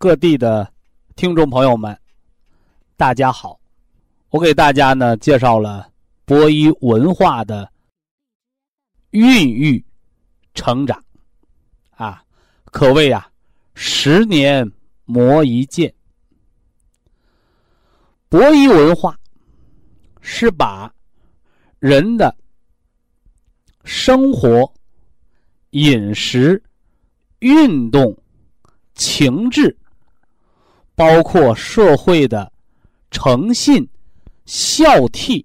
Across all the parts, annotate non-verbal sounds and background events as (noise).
各地的听众朋友们，大家好！我给大家呢介绍了博一文化的孕育成长，啊，可谓啊十年磨一剑。博一文化是把人的生活、饮食、运动、情志。包括社会的诚信、孝悌，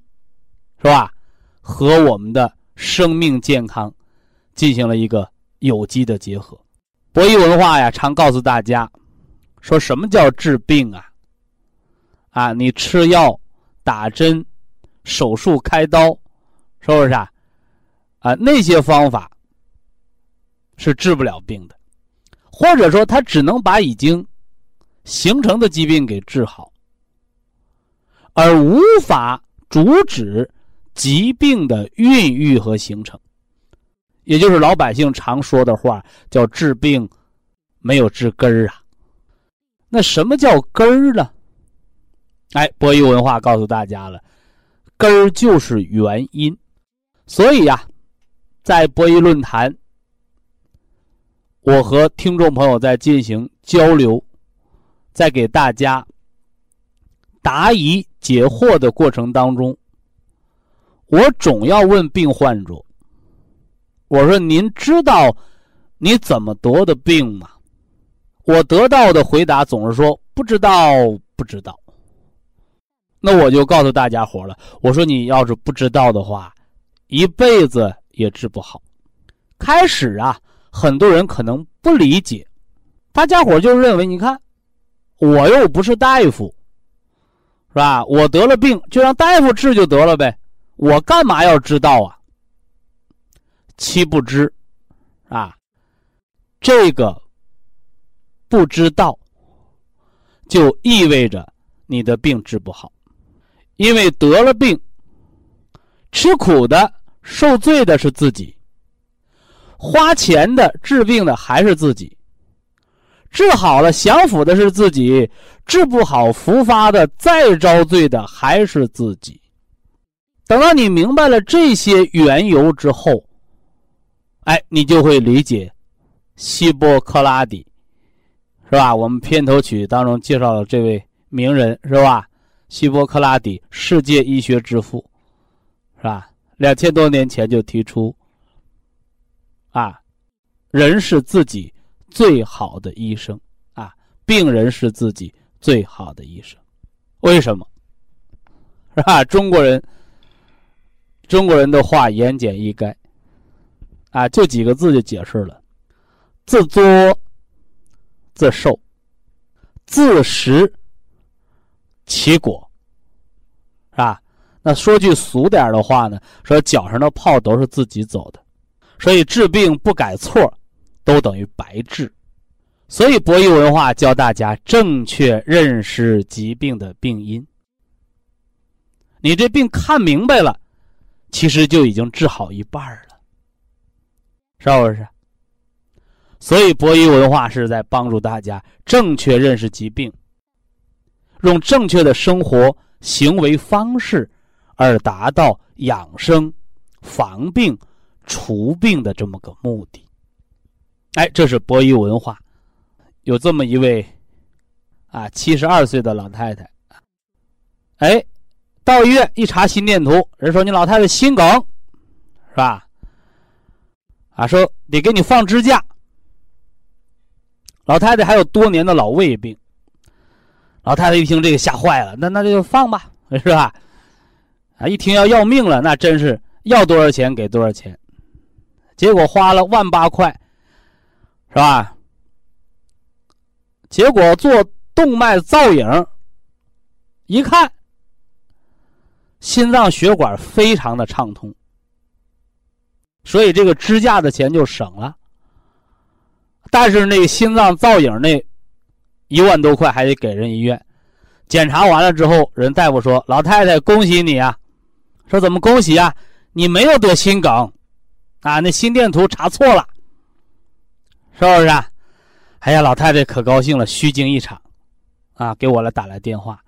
是吧？和我们的生命健康进行了一个有机的结合。博弈文化呀，常告诉大家，说什么叫治病啊？啊，你吃药、打针、手术、开刀，是不是啊？啊，那些方法是治不了病的，或者说，他只能把已经。形成的疾病给治好，而无法阻止疾病的孕育和形成，也就是老百姓常说的话，叫治病没有治根儿啊。那什么叫根儿呢？哎，博弈文化告诉大家了，根儿就是原因。所以呀，在博弈论坛，我和听众朋友在进行交流。在给大家答疑解惑的过程当中，我总要问病患者：“我说您知道你怎么得的病吗？”我得到的回答总是说：“不知道，不知道。”那我就告诉大家伙了，我说你要是不知道的话，一辈子也治不好。开始啊，很多人可能不理解，大家伙就认为你看。我又不是大夫，是吧？我得了病就让大夫治就得了呗，我干嘛要知道啊？其不知，啊，这个不知道，就意味着你的病治不好，因为得了病，吃苦的、受罪的是自己，花钱的、治病的还是自己。治好了享福的是自己，治不好复发的再遭罪的还是自己。等到你明白了这些缘由之后，哎，你就会理解希波克拉底，是吧？我们片头曲当中介绍了这位名人，是吧？希波克拉底，世界医学之父，是吧？两千多年前就提出，啊，人是自己。最好的医生啊，病人是自己最好的医生，为什么？是吧？中国人，中国人的话言简意赅，啊，就几个字就解释了：自作自受，自食其果，是吧？那说句俗点的话呢，说脚上的泡都是自己走的，所以治病不改错。都等于白治，所以博弈文化教大家正确认识疾病的病因。你这病看明白了，其实就已经治好一半了，是不是？所以博弈文化是在帮助大家正确认识疾病，用正确的生活行为方式，而达到养生、防病、除病的这么个目的。哎，这是博弈文化，有这么一位啊，七十二岁的老太太，哎，到医院一查心电图，人说你老太太心梗，是吧？啊，说得给你放支架。老太太还有多年的老胃病，老太太一听这个吓坏了，那那就放吧，是吧？啊，一听要要命了，那真是要多少钱给多少钱，结果花了万八块，是吧？结果做动脉造影，一看，心脏血管非常的畅通，所以这个支架的钱就省了。但是那个心脏造影那一万多块还得给人医院，检查完了之后，人大夫说：“老太太，恭喜你啊！”说怎么恭喜啊？你没有得心梗，啊，那心电图查错了，是不是？哎呀，老太太可高兴了，虚惊一场，啊，给我来打来电话。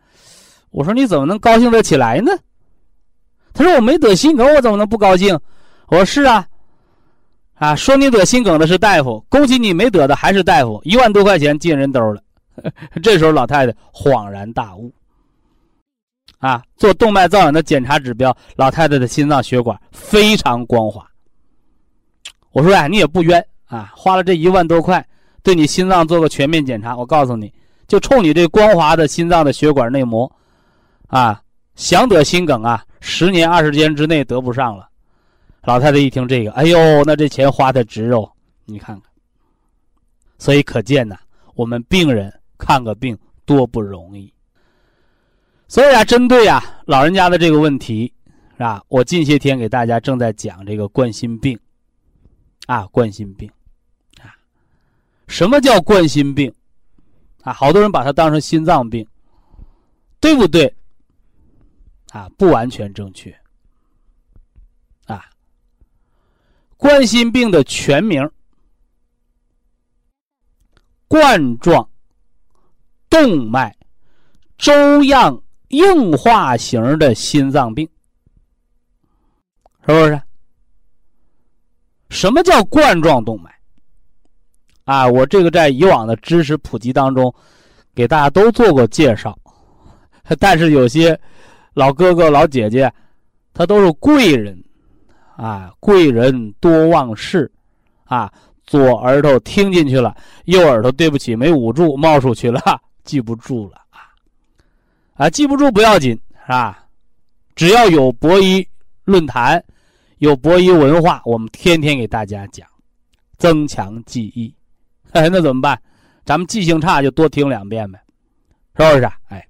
我说你怎么能高兴得起来呢？他说我没得心梗，我怎么能不高兴？我说是啊。啊，说你得心梗的是大夫，恭喜你没得的还是大夫，一万多块钱进人兜了。(laughs) 这时候老太太恍然大悟，啊，做动脉造影的检查指标，老太太的心脏血管非常光滑。我说哎，你也不冤啊，花了这一万多块，对你心脏做个全面检查。我告诉你，就冲你这光滑的心脏的血管内膜，啊，想得心梗啊，十年二十天之内得不上了。老太太一听这个，哎呦，那这钱花的值哦！你看看，所以可见呐，我们病人看个病多不容易。所以啊，针对啊老人家的这个问题，是吧？我近些天给大家正在讲这个冠心病，啊，冠心病，啊，什么叫冠心病？啊，好多人把它当成心脏病，对不对？啊，不完全正确。啊冠心病的全名：冠状动脉粥样硬化型的心脏病，是不是？什么叫冠状动脉？啊，我这个在以往的知识普及当中，给大家都做过介绍，但是有些老哥哥老姐姐，他都是贵人。啊，贵人多忘事，啊，左耳朵听进去了，右耳朵对不起没捂住，冒出去了，(laughs) 记不住了啊！啊，记不住不要紧，是吧？只要有博医论坛，有博弈文化，我们天天给大家讲，增强记忆。哎，那怎么办？咱们记性差，就多听两遍呗，是不是？哎，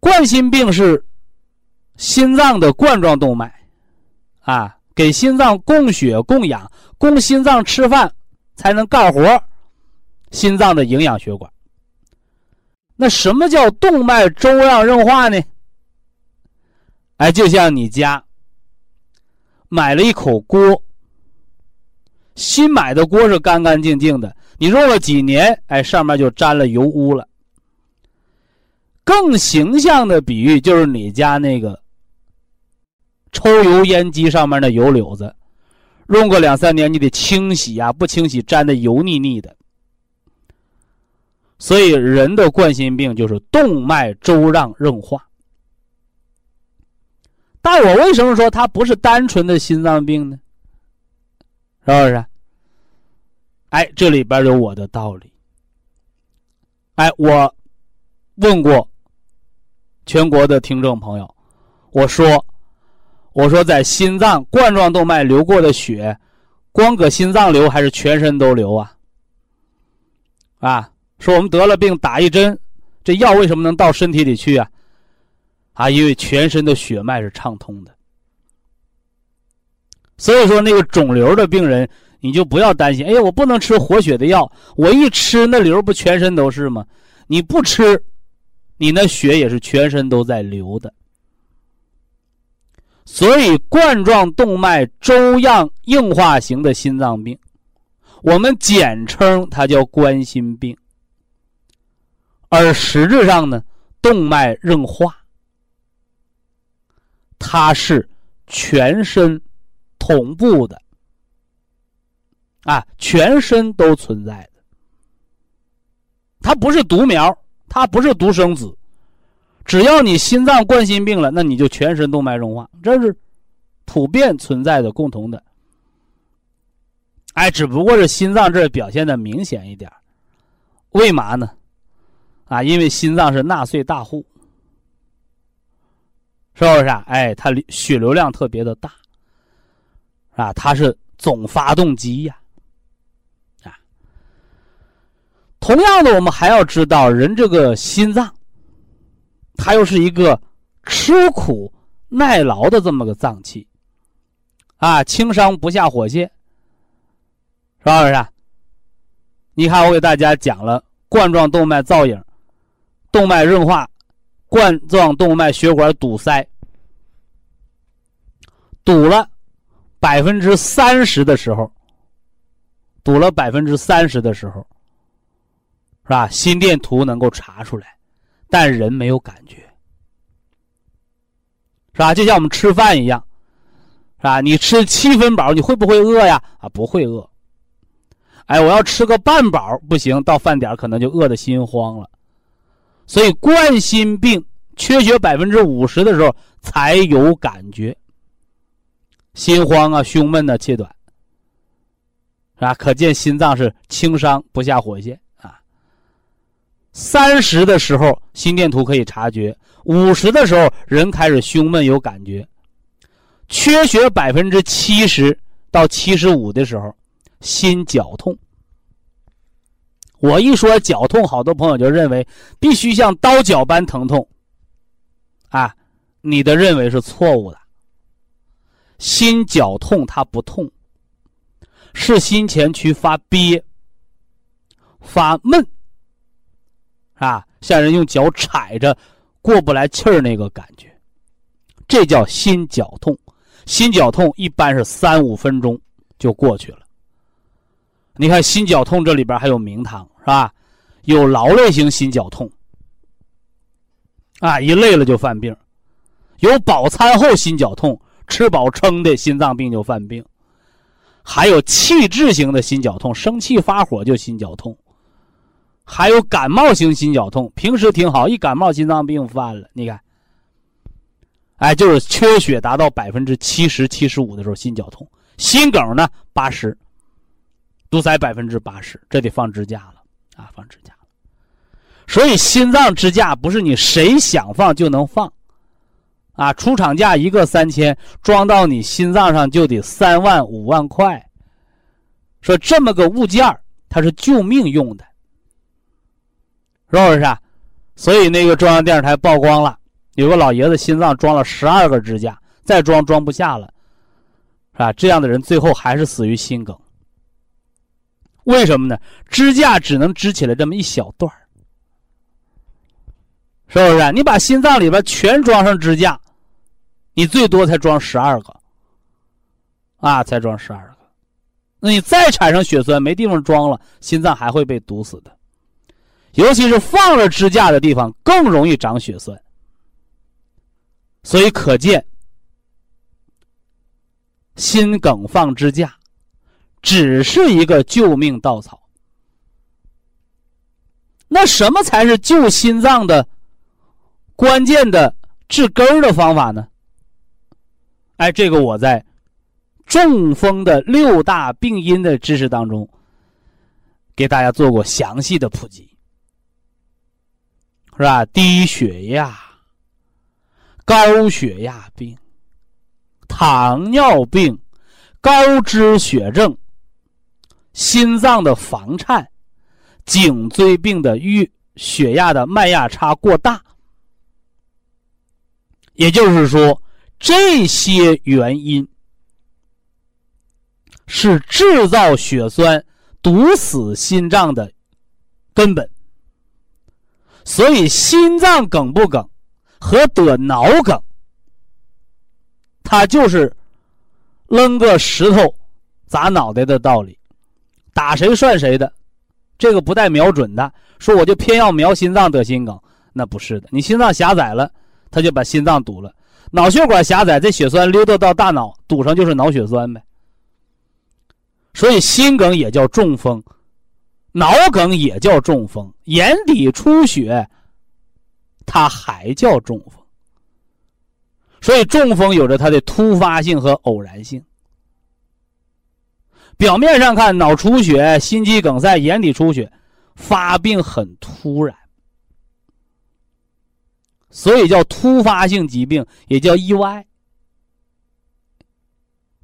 冠心病是。心脏的冠状动脉，啊，给心脏供血供氧，供心脏吃饭才能干活，心脏的营养血管。那什么叫动脉粥样硬化呢？哎，就像你家买了一口锅，新买的锅是干干净净的，你用了几年，哎，上面就沾了油污了。更形象的比喻就是你家那个。抽油烟机上面的油柳子，用个两三年，你得清洗呀，不清洗粘的油腻腻的。所以人的冠心病就是动脉粥样硬化。那我为什么说它不是单纯的心脏病呢？是不是？哎，这里边有我的道理。哎，我问过全国的听众朋友，我说。我说，在心脏冠状动脉流过的血，光搁心脏流还是全身都流啊？啊，说我们得了病打一针，这药为什么能到身体里去啊？啊，因为全身的血脉是畅通的。所以说，那个肿瘤的病人，你就不要担心。哎呀，我不能吃活血的药，我一吃那瘤不全身都是吗？你不吃，你那血也是全身都在流的。所以，冠状动脉粥样硬化型的心脏病，我们简称它叫冠心病。而实质上呢，动脉硬化，它是全身同步的，啊，全身都存在的。它不是独苗，它不是独生子。只要你心脏冠心病了，那你就全身动脉硬化，这是普遍存在的共同的。哎，只不过是心脏这表现的明显一点为嘛呢？啊，因为心脏是纳税大户，是不是啊？哎，它血流量特别的大，啊，它是总发动机呀，啊。同样的，我们还要知道，人这个心脏。它又是一个吃苦耐劳的这么个脏器，啊，轻伤不下火线，是不是？你看，我给大家讲了冠状动脉造影、动脉硬化、冠状动脉血管堵塞，堵了百分之三十的时候，堵了百分之三十的时候，是吧？心电图能够查出来。但人没有感觉，是吧？就像我们吃饭一样，是吧？你吃七分饱，你会不会饿呀？啊，不会饿。哎，我要吃个半饱不行，到饭点可能就饿得心慌了。所以冠心病缺血百分之五十的时候才有感觉，心慌啊、胸闷啊、气短，是吧？可见心脏是轻伤不下火线啊。三十的时候心电图可以察觉，五十的时候人开始胸闷有感觉，缺血百分之七十到七十五的时候，心绞痛。我一说绞痛，好多朋友就认为必须像刀绞般疼痛，啊，你的认为是错误的。心绞痛它不痛，是心前区发憋、发闷。啊，像人用脚踩着过不来气儿那个感觉，这叫心绞痛。心绞痛一般是三五分钟就过去了。你看心绞痛这里边还有名堂是吧？有劳累型心绞痛，啊，一累了就犯病；有饱餐后心绞痛，吃饱撑的心脏病就犯病；还有气滞型的心绞痛，生气发火就心绞痛。还有感冒型心绞痛，平时挺好，一感冒心脏病犯了，你看，哎，就是缺血达到百分之七十七十五的时候心绞痛，心梗呢八十，堵塞百分之八十，这得放支架了啊，放支架。所以心脏支架不是你谁想放就能放，啊，出厂价一个三千，装到你心脏上就得三万五万块。说这么个物件它是救命用的。是不是啊？所以那个中央电视台曝光了，有个老爷子心脏装了十二个支架，再装装不下了，是吧？这样的人最后还是死于心梗。为什么呢？支架只能支起来这么一小段是不是？你把心脏里边全装上支架，你最多才装十二个，啊，才装十二个。那你再产生血栓，没地方装了，心脏还会被堵死的。尤其是放了支架的地方更容易长血栓，所以可见，心梗放支架只是一个救命稻草。那什么才是救心脏的关键的治根儿的方法呢？哎，这个我在中风的六大病因的知识当中给大家做过详细的普及。是吧？低血压、高血压病、糖尿病、高脂血症、心脏的房颤、颈椎病的预血压的脉压差过大，也就是说，这些原因是制造血栓、堵死心脏的根本。所以，心脏梗不梗和得脑梗，它就是扔个石头砸脑袋的道理，打谁算谁的，这个不带瞄准的。说我就偏要瞄心脏得心梗，那不是的。你心脏狭窄了，他就把心脏堵了；脑血管狭窄，这血栓溜达到大脑，堵上就是脑血栓呗。所以，心梗也叫中风，脑梗也叫中风，眼底出血，它还叫中风。所以中风有着它的突发性和偶然性。表面上看，脑出血、心肌梗塞、眼底出血，发病很突然，所以叫突发性疾病，也叫意外。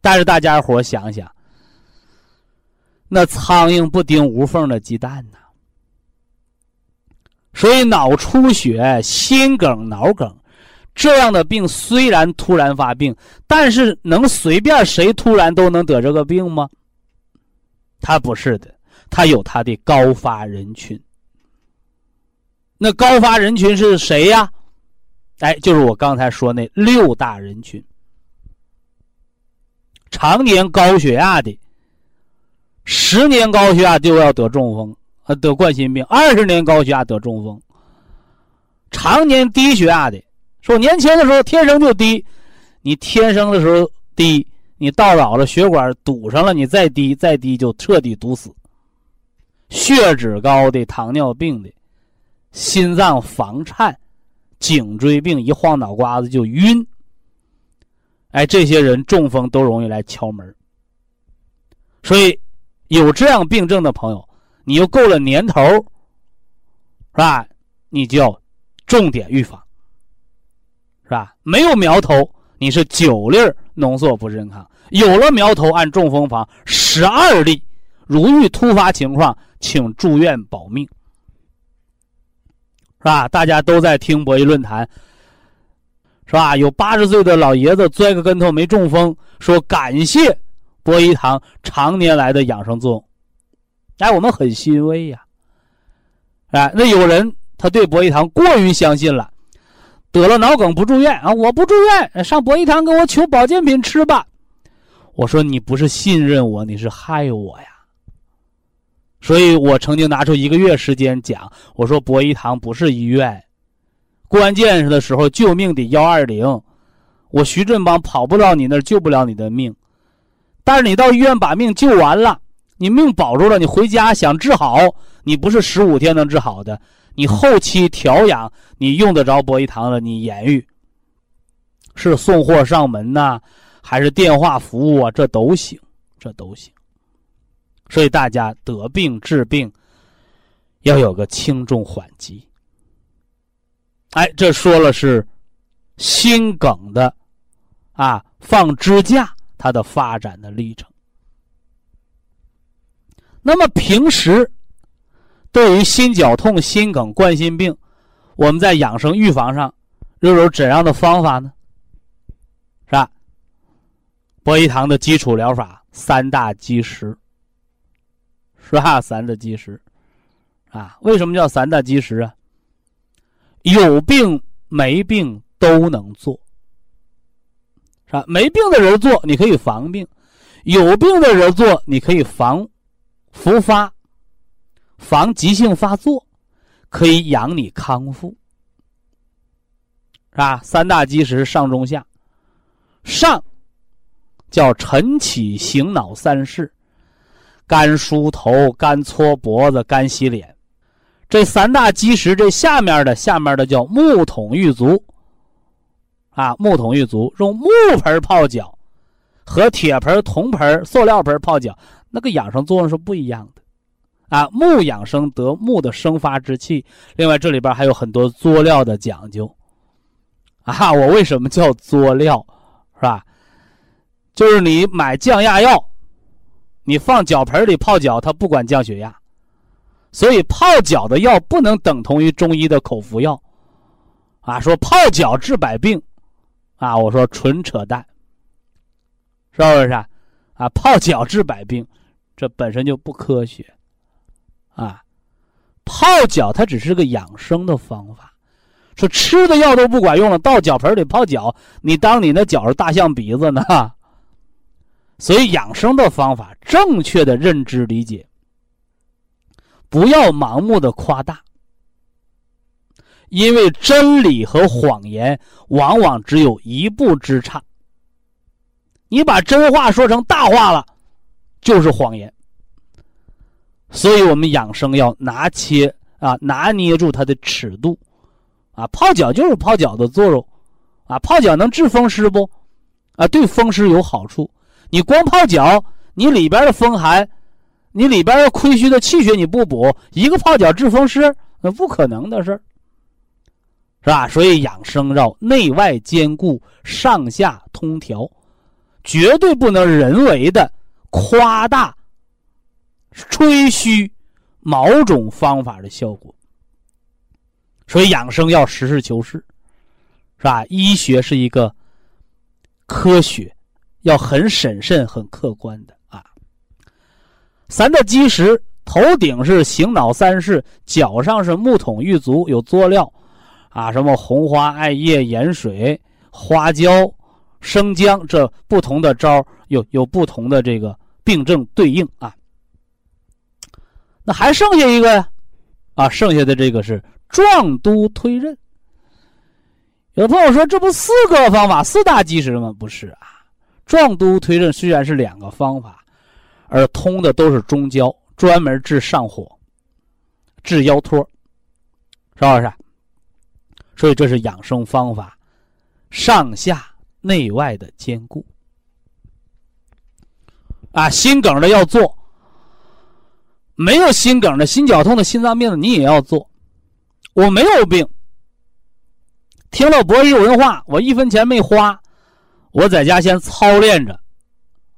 但是大家伙想想，那苍蝇不叮无缝的鸡蛋呢？所以脑出血、心梗、脑梗这样的病虽然突然发病，但是能随便谁突然都能得这个病吗？他不是的，他有他的高发人群。那高发人群是谁呀？哎，就是我刚才说那六大人群：常年高血压的，十年高血压就要得中风，呃，得冠心病；二十年高血压得中风。常年低血压的，说年轻的时候天生就低，你天生的时候低。你到老了，血管堵上了，你再低再低就彻底堵死。血脂高的、糖尿病的、心脏房颤、颈椎病，一晃脑瓜子就晕。哎，这些人中风都容易来敲门。所以，有这样病症的朋友，你又够了年头，是吧？你就要重点预防，是吧？没有苗头，你是九粒浓缩不健康。有了苗头，按中风防十二例，如遇突发情况，请住院保命，是吧？大家都在听博弈论坛，是吧？有八十岁的老爷子摔个跟头没中风，说感谢博医堂常年来的养生作用，哎，我们很欣慰呀。哎，那有人他对博医堂过于相信了，得了脑梗不住院啊？我不住院，上博医堂给我求保健品吃吧。我说你不是信任我，你是害我呀。所以我曾经拿出一个月时间讲，我说博医堂不是医院，关键的时候救命得幺二零，我徐振邦跑不了你那儿，救不了你的命。但是你到医院把命救完了，你命保住了，你回家想治好，你不是十五天能治好的，你后期调养你用得着博医堂了，你言语是送货上门呐。还是电话服务啊，这都行，这都行。所以大家得病治病要有个轻重缓急。哎，这说了是心梗的啊，放支架它的发展的历程。那么平时对于心绞痛、心梗、冠心病，我们在养生预防上又有怎样的方法呢？是吧？博医堂的基础疗法三大基石，是吧？三大基石，啊，为什么叫三大基石啊？有病没病都能做，是吧？没病的人做，你可以防病；有病的人做，你可以防复发、防急性发作，可以养你康复，是吧？三大基石上中下，上。叫晨起醒脑三式，干梳头、干搓脖子、干洗脸，这三大基石。这下面的下面的叫木桶玉足，啊，木桶玉足用木盆泡脚，和铁盆、铜盆、塑料盆泡脚，那个养生作用是不一样的，啊，木养生得木的生发之气。另外这里边还有很多佐料的讲究，啊，我为什么叫佐料，是吧？就是你买降压药，你放脚盆里泡脚，它不管降血压，所以泡脚的药不能等同于中医的口服药，啊，说泡脚治百病，啊，我说纯扯淡，是不是啊？啊，泡脚治百病，这本身就不科学，啊，泡脚它只是个养生的方法，说吃的药都不管用了，到脚盆里泡脚，你当你那脚是大象鼻子呢？(laughs) 所以养生的方法，正确的认知理解，不要盲目的夸大，因为真理和谎言往往只有一步之差。你把真话说成大话了，就是谎言。所以我们养生要拿切啊，拿捏住它的尺度，啊，泡脚就是泡脚的作用，啊，泡脚能治风湿不？啊，对风湿有好处。你光泡脚，你里边的风寒，你里边的亏虚的气血你不补，一个泡脚治风湿，那不可能的事儿，是吧？所以养生要内外兼顾，上下通调，绝对不能人为的夸大。吹嘘某种方法的效果，所以养生要实事求是，是吧？医学是一个科学，要很审慎、很客观的啊。三的基石，头顶是醒脑三式，脚上是木桶玉足，有佐料啊，什么红花、艾叶、盐水、花椒、生姜，这不同的招有有不同的这个病症对应啊。那还剩下一个呀，啊，剩下的这个是壮督推任。有朋友说，这不四个方法四大基石吗？不是啊，壮督推任虽然是两个方法，而通的都是中焦，专门治上火、治腰托，是不是？所以这是养生方法，上下内外的兼顾。啊，心梗的要做。没有心梗的、心绞痛的、心脏病的，你也要做。我没有病，听了博医文化，我一分钱没花，我在家先操练着，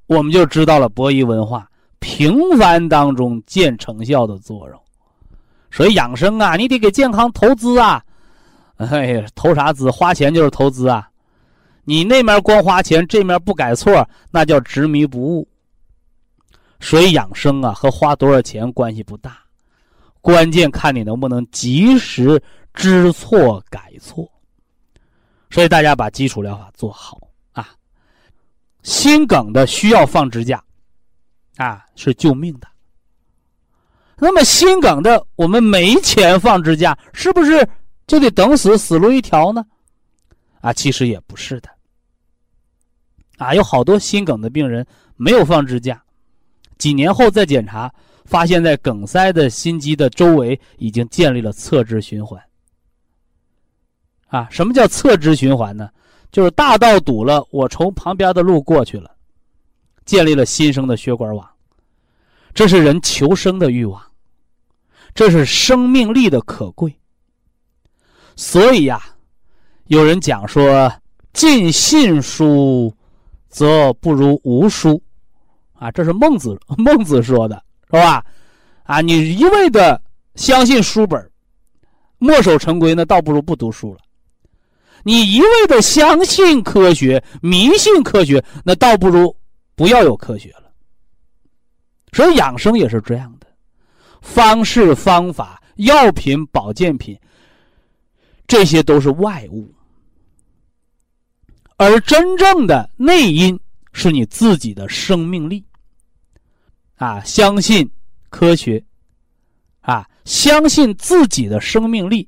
我们就知道了博医文化平凡当中见成效的作用。所以养生啊，你得给健康投资啊！哎呀，投啥资？花钱就是投资啊！你那面光花钱，这面不改错，那叫执迷不悟。所以养生啊，和花多少钱关系不大，关键看你能不能及时知错改错。所以大家把基础疗法做好啊。心梗的需要放支架，啊，是救命的。那么心梗的我们没钱放支架，是不是就得等死，死路一条呢？啊，其实也不是的。啊，有好多心梗的病人没有放支架。几年后再检查，发现在梗塞的心肌的周围已经建立了侧支循环。啊，什么叫侧支循环呢？就是大道堵了，我从旁边的路过去了，建立了新生的血管网。这是人求生的欲望，这是生命力的可贵。所以呀，有人讲说，尽信书，则不如无书。啊，这是孟子 (laughs) 孟子说的，是吧？啊，你一味的相信书本，墨守成规，那倒不如不读书了。你一味的相信科学、迷信科学，那倒不如不要有科学了。所以养生也是这样的，方式、方法、药品、保健品，这些都是外物，而真正的内因是你自己的生命力。啊，相信科学，啊，相信自己的生命力，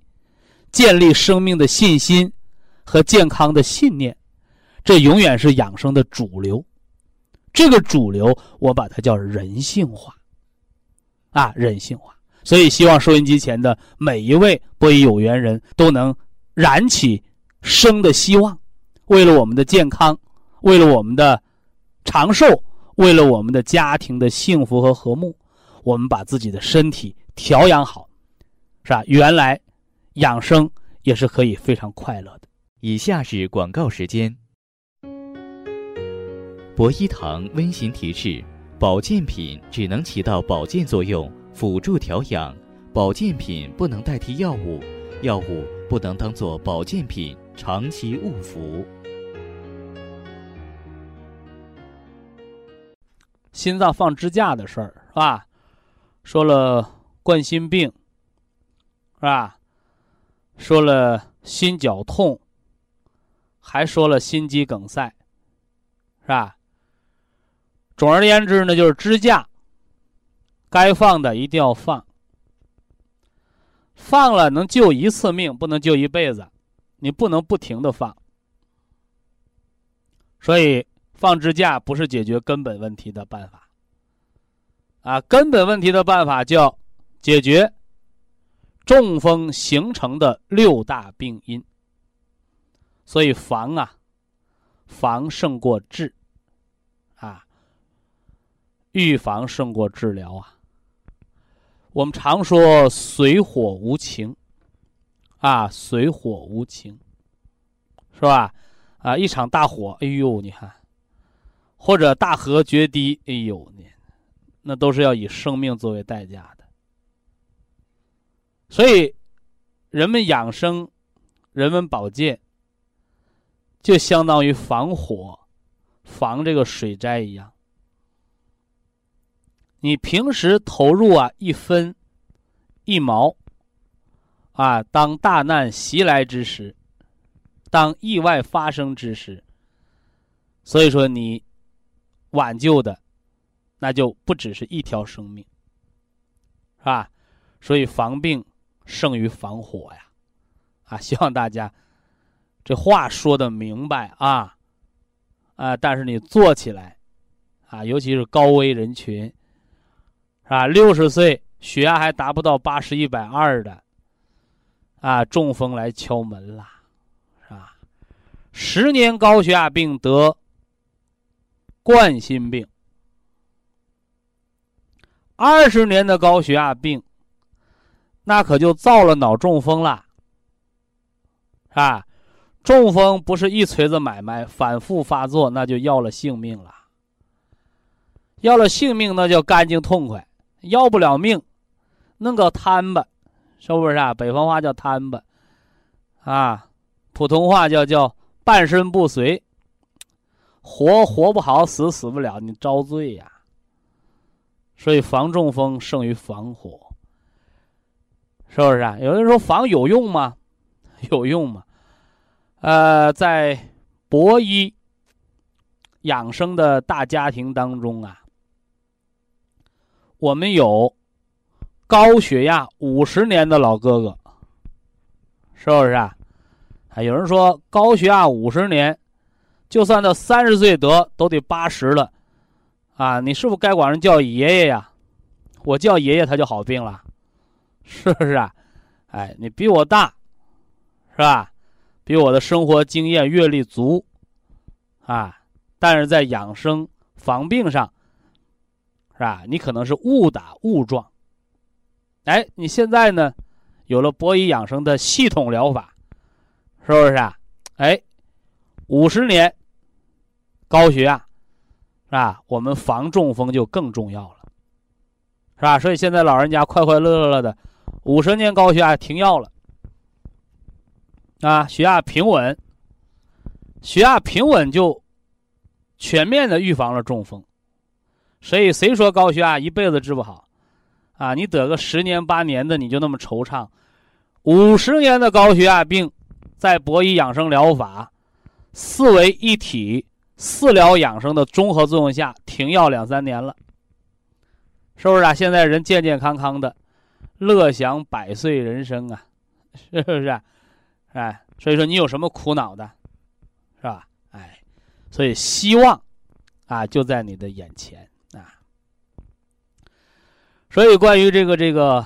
建立生命的信心和健康的信念，这永远是养生的主流。这个主流，我把它叫人性化，啊，人性化。所以，希望收音机前的每一位播音有缘人都能燃起生的希望，为了我们的健康，为了我们的长寿。为了我们的家庭的幸福和和睦，我们把自己的身体调养好，是吧？原来养生也是可以非常快乐的。以下是广告时间。博一堂温馨提示：保健品只能起到保健作用，辅助调养；保健品不能代替药物，药物不能当做保健品长期误服。心脏放支架的事儿是吧？说了冠心病，是吧？说了心绞痛，还说了心肌梗塞，是吧？总而言之呢，就是支架该放的一定要放，放了能救一次命，不能救一辈子，你不能不停的放，所以。放支架不是解决根本问题的办法，啊，根本问题的办法叫解决中风形成的六大病因。所以防啊，防胜过治，啊，预防胜过治疗啊。我们常说水火无情，啊，水火无情，是吧？啊，一场大火，哎呦，你看，或者大河决堤，哎呦，那都是要以生命作为代价的。所以，人们养生，人们保健。就相当于防火、防这个水灾一样。你平时投入啊一分一毛，啊，当大难袭来之时，当意外发生之时，所以说你挽救的那就不只是一条生命，是吧？所以防病胜于防火呀！啊，希望大家。这话说的明白啊，啊，但是你做起来，啊，尤其是高危人群，是吧？六十岁血压还达不到八十一百二的，啊，中风来敲门了，是吧？十年高血压病得冠心病，二十年的高血压病，那可就造了脑中风了，是吧？中风不是一锤子买卖，反复发作那就要了性命了。要了性命那叫干净痛快，要不了命，弄个瘫吧，是不是啊？北方话叫瘫吧，啊，普通话叫叫半身不遂，活活不好，死死不了，你遭罪呀。所以防中风胜于防火，是不是啊？有人说防有用吗？(laughs) 有用吗？呃，在博医养生的大家庭当中啊，我们有高血压五十年的老哥哥，是不是啊？啊，有人说高血压五十年，就算到三十岁得，都得八十了，啊，你是不是该管人叫爷爷呀？我叫爷爷，他就好病了，是不是啊？哎，你比我大，是吧？比我的生活经验阅历足，啊，但是在养生防病上，是吧？你可能是误打误撞，哎，你现在呢，有了博医养生的系统疗法，是不是啊？哎，五十年高血压，是吧？我们防中风就更重要了，是吧？所以现在老人家快快乐乐的，五十年高血压停药了。啊，血压平稳，血压平稳就全面的预防了中风。所以谁说高血压一辈子治不好？啊，你得个十年八年的你就那么惆怅，五十年的高血压病，在博医养生疗法四维一体四疗养生的综合作用下，停药两三年了，是不是啊？现在人健健康康的，乐享百岁人生啊，(laughs) 是不是？啊哎，所以说你有什么苦恼的，是吧？哎，所以希望啊就在你的眼前啊。所以关于这个这个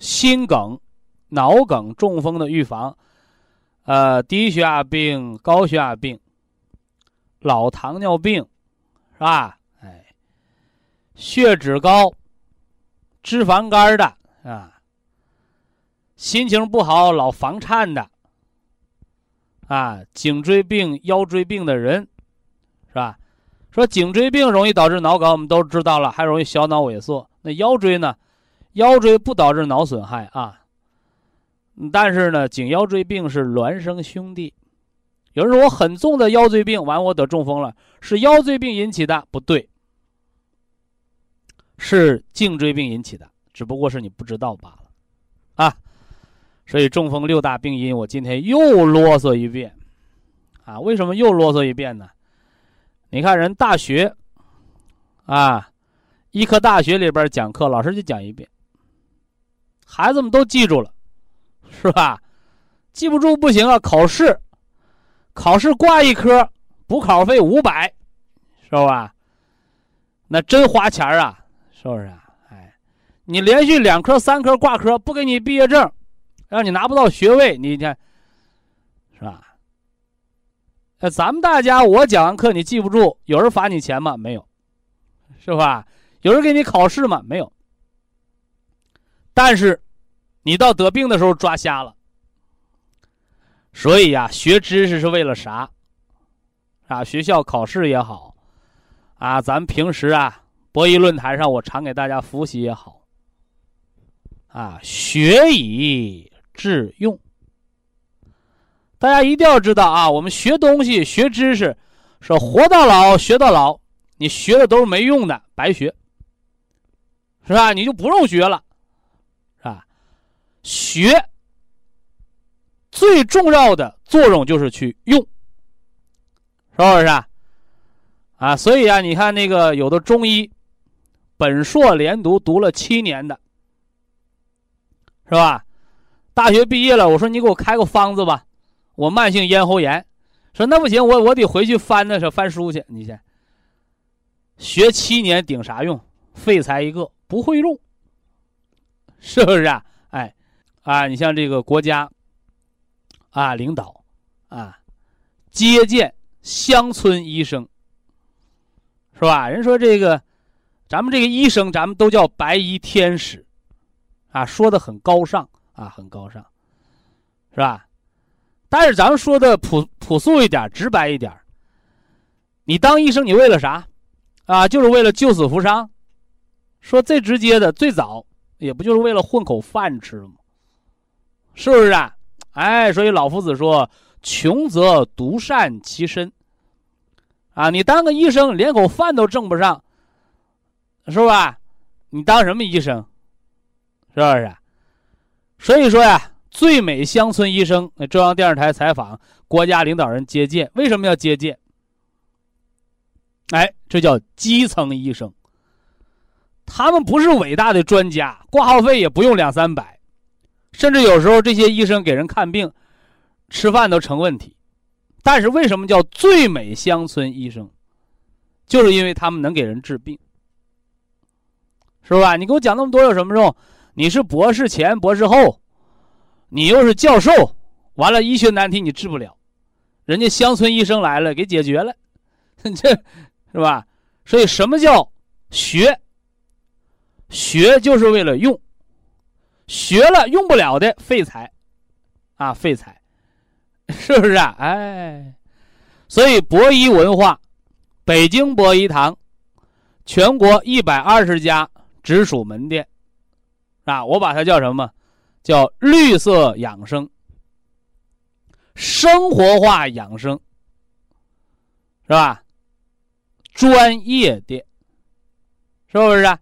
心梗、脑梗、中风的预防，呃，低血压病、高血压病、老糖尿病，是吧？哎，血脂高、脂肪肝的啊。心情不好老房颤的，啊，颈椎病、腰椎病的人，是吧？说颈椎病容易导致脑梗，我们都知道了，还容易小脑萎缩。那腰椎呢？腰椎不导致脑损害啊，但是呢，颈腰椎病是孪生兄弟。有人说我很重的腰椎病，完我得中风了，是腰椎病引起的？不对，是颈椎病引起的，只不过是你不知道罢了，啊。所以中风六大病因，我今天又啰嗦一遍，啊，为什么又啰嗦一遍呢？你看人大学，啊，医科大学里边讲课，老师就讲一遍，孩子们都记住了，是吧？记不住不行啊，考试，考试挂一科，补考费五百，是吧？那真花钱啊！是不是啊？哎，你连续两科、三科挂科，不给你毕业证，让你拿不到学位，你看，是吧？那咱们大家，我讲完课你记不住，有人罚你钱吗？没有，是吧？有人给你考试吗？没有。但是，你到得病的时候抓瞎了。所以呀，学知识是为了啥？啊，学校考试也好，啊，咱平时啊，博弈论坛上我常给大家复习也好，啊，学以致用。大家一定要知道啊，我们学东西、学知识，是活到老学到老。你学的都是没用的，白学，是吧？你就不用学了，是吧？学最重要的作用就是去用，是不是啊？啊，所以啊，你看那个有的中医，本硕连读读了七年的，是吧？大学毕业了，我说你给我开个方子吧。我慢性咽喉炎，说那不行，我我得回去翻那是翻书去。你先学七年顶啥用？废材一个，不会用，是不是啊？哎，啊，你像这个国家啊，领导啊，接见乡村医生，是吧？人说这个，咱们这个医生，咱们都叫白衣天使，啊，说的很高尚啊，很高尚，是吧？但是咱们说的朴朴素一点、直白一点，你当医生，你为了啥？啊，就是为了救死扶伤。说最直接的、最早，也不就是为了混口饭吃吗？是不是啊？哎，所以老夫子说：“穷则独善其身。”啊，你当个医生，连口饭都挣不上，是吧？你当什么医生？是不是？所以说呀。最美乡村医生，那中央电视台采访国家领导人接见，为什么要接见？哎，这叫基层医生。他们不是伟大的专家，挂号费也不用两三百，甚至有时候这些医生给人看病、吃饭都成问题。但是为什么叫最美乡村医生？就是因为他们能给人治病，是吧？你给我讲那么多有什么用？你是博士前、博士后。你又是教授，完了医学难题你治不了，人家乡村医生来了给解决了，(laughs) 这是吧？所以什么叫学？学就是为了用，学了用不了的废材，啊废材，(laughs) 是不是啊？哎，所以博医文化，北京博医堂，全国一百二十家直属门店，啊，我把它叫什么？叫绿色养生，生活化养生，是吧？专业店，是不是？啊？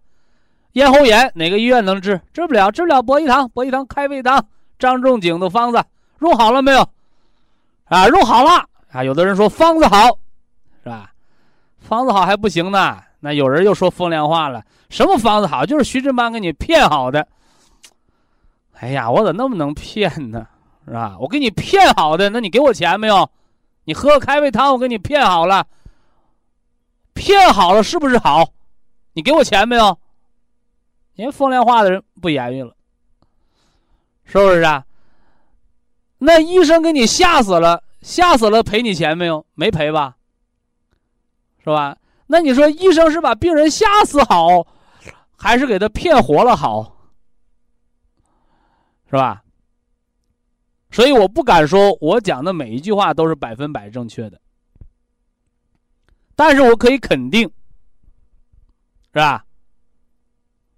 咽喉炎哪个医院能治？治不了，治不了。博医堂，博医堂开胃汤，张仲景的方子用好了没有？啊，用好了啊！有的人说方子好，是吧？方子好还不行呢，那有人又说风凉话了。什么方子好？就是徐志邦给你骗好的。哎呀，我咋那么能骗呢？是吧？我给你骗好的，那你给我钱没有？你喝开胃汤，我给你骗好了，骗好了是不是好？你给我钱没有？因为风凉话的人不言语了，是不是啊？那医生给你吓死了，吓死了赔你钱没有？没赔吧？是吧？那你说医生是把病人吓死好，还是给他骗活了好？是吧？所以我不敢说我讲的每一句话都是百分百正确的，但是我可以肯定，是吧？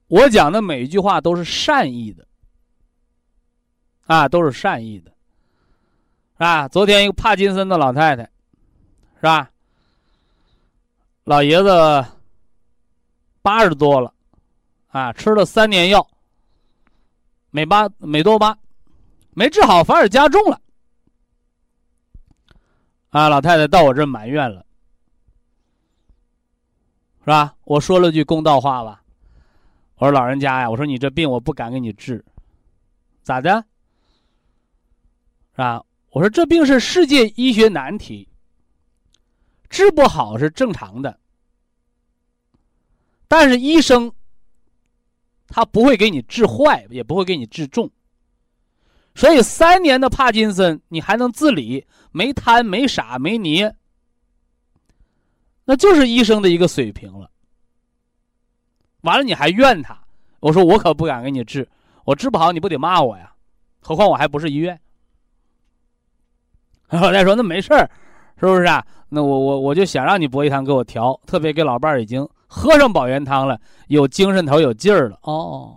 我讲的每一句话都是善意的，啊，都是善意的，啊。昨天一个帕金森的老太太，是吧？老爷子八十多了，啊，吃了三年药。美巴美多巴，没治好，反而加重了。啊，老太太到我这埋怨了，是吧？我说了句公道话吧，我说老人家呀，我说你这病我不敢给你治，咋的？是吧？我说这病是世界医学难题，治不好是正常的，但是医生他不会给你治坏，也不会给你治重。所以三年的帕金森，你还能自理，没瘫、没傻、没泥，那就是医生的一个水平了。完了你还怨他，我说我可不敢给你治，我治不好你不得骂我呀？何况我还不是医院。(laughs) 然后再说那没事儿，是不是啊？那我我我就想让你博一堂给我调，特别给老伴儿已经喝上保元汤了，有精神头有劲儿了。哦，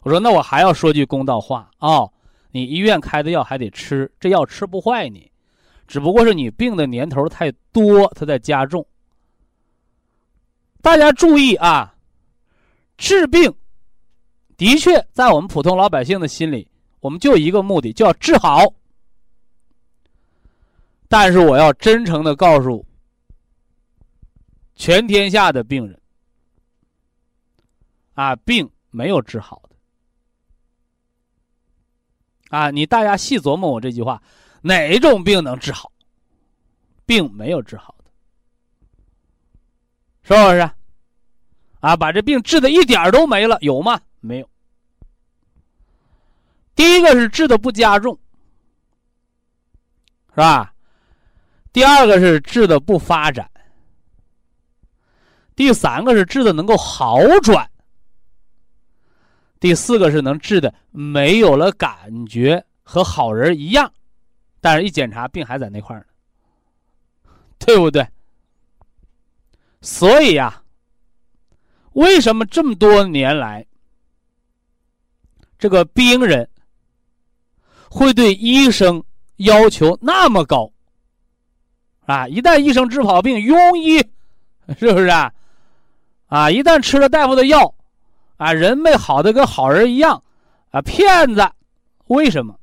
我说那我还要说句公道话哦。你医院开的药还得吃，这药吃不坏你，只不过是你病的年头太多，它在加重。大家注意啊，治病的确在我们普通老百姓的心里，我们就一个目的，就要治好。但是我要真诚的告诉全天下的病人，啊，病没有治好的。啊，你大家细琢磨我这句话，哪种病能治好？病没有治好的，是不是？啊，把这病治的一点都没了，有吗？没有。第一个是治的不加重，是吧？第二个是治的不发展，第三个是治的能够好转。第四个是能治的没有了感觉和好人一样，但是一检查病还在那块儿呢，对不对？所以呀，为什么这么多年来这个病人会对医生要求那么高？啊，一旦医生治不好病，庸医，(laughs) 是不是啊？啊，一旦吃了大夫的药。啊，人没好的跟好人一样，啊，骗子！为什么？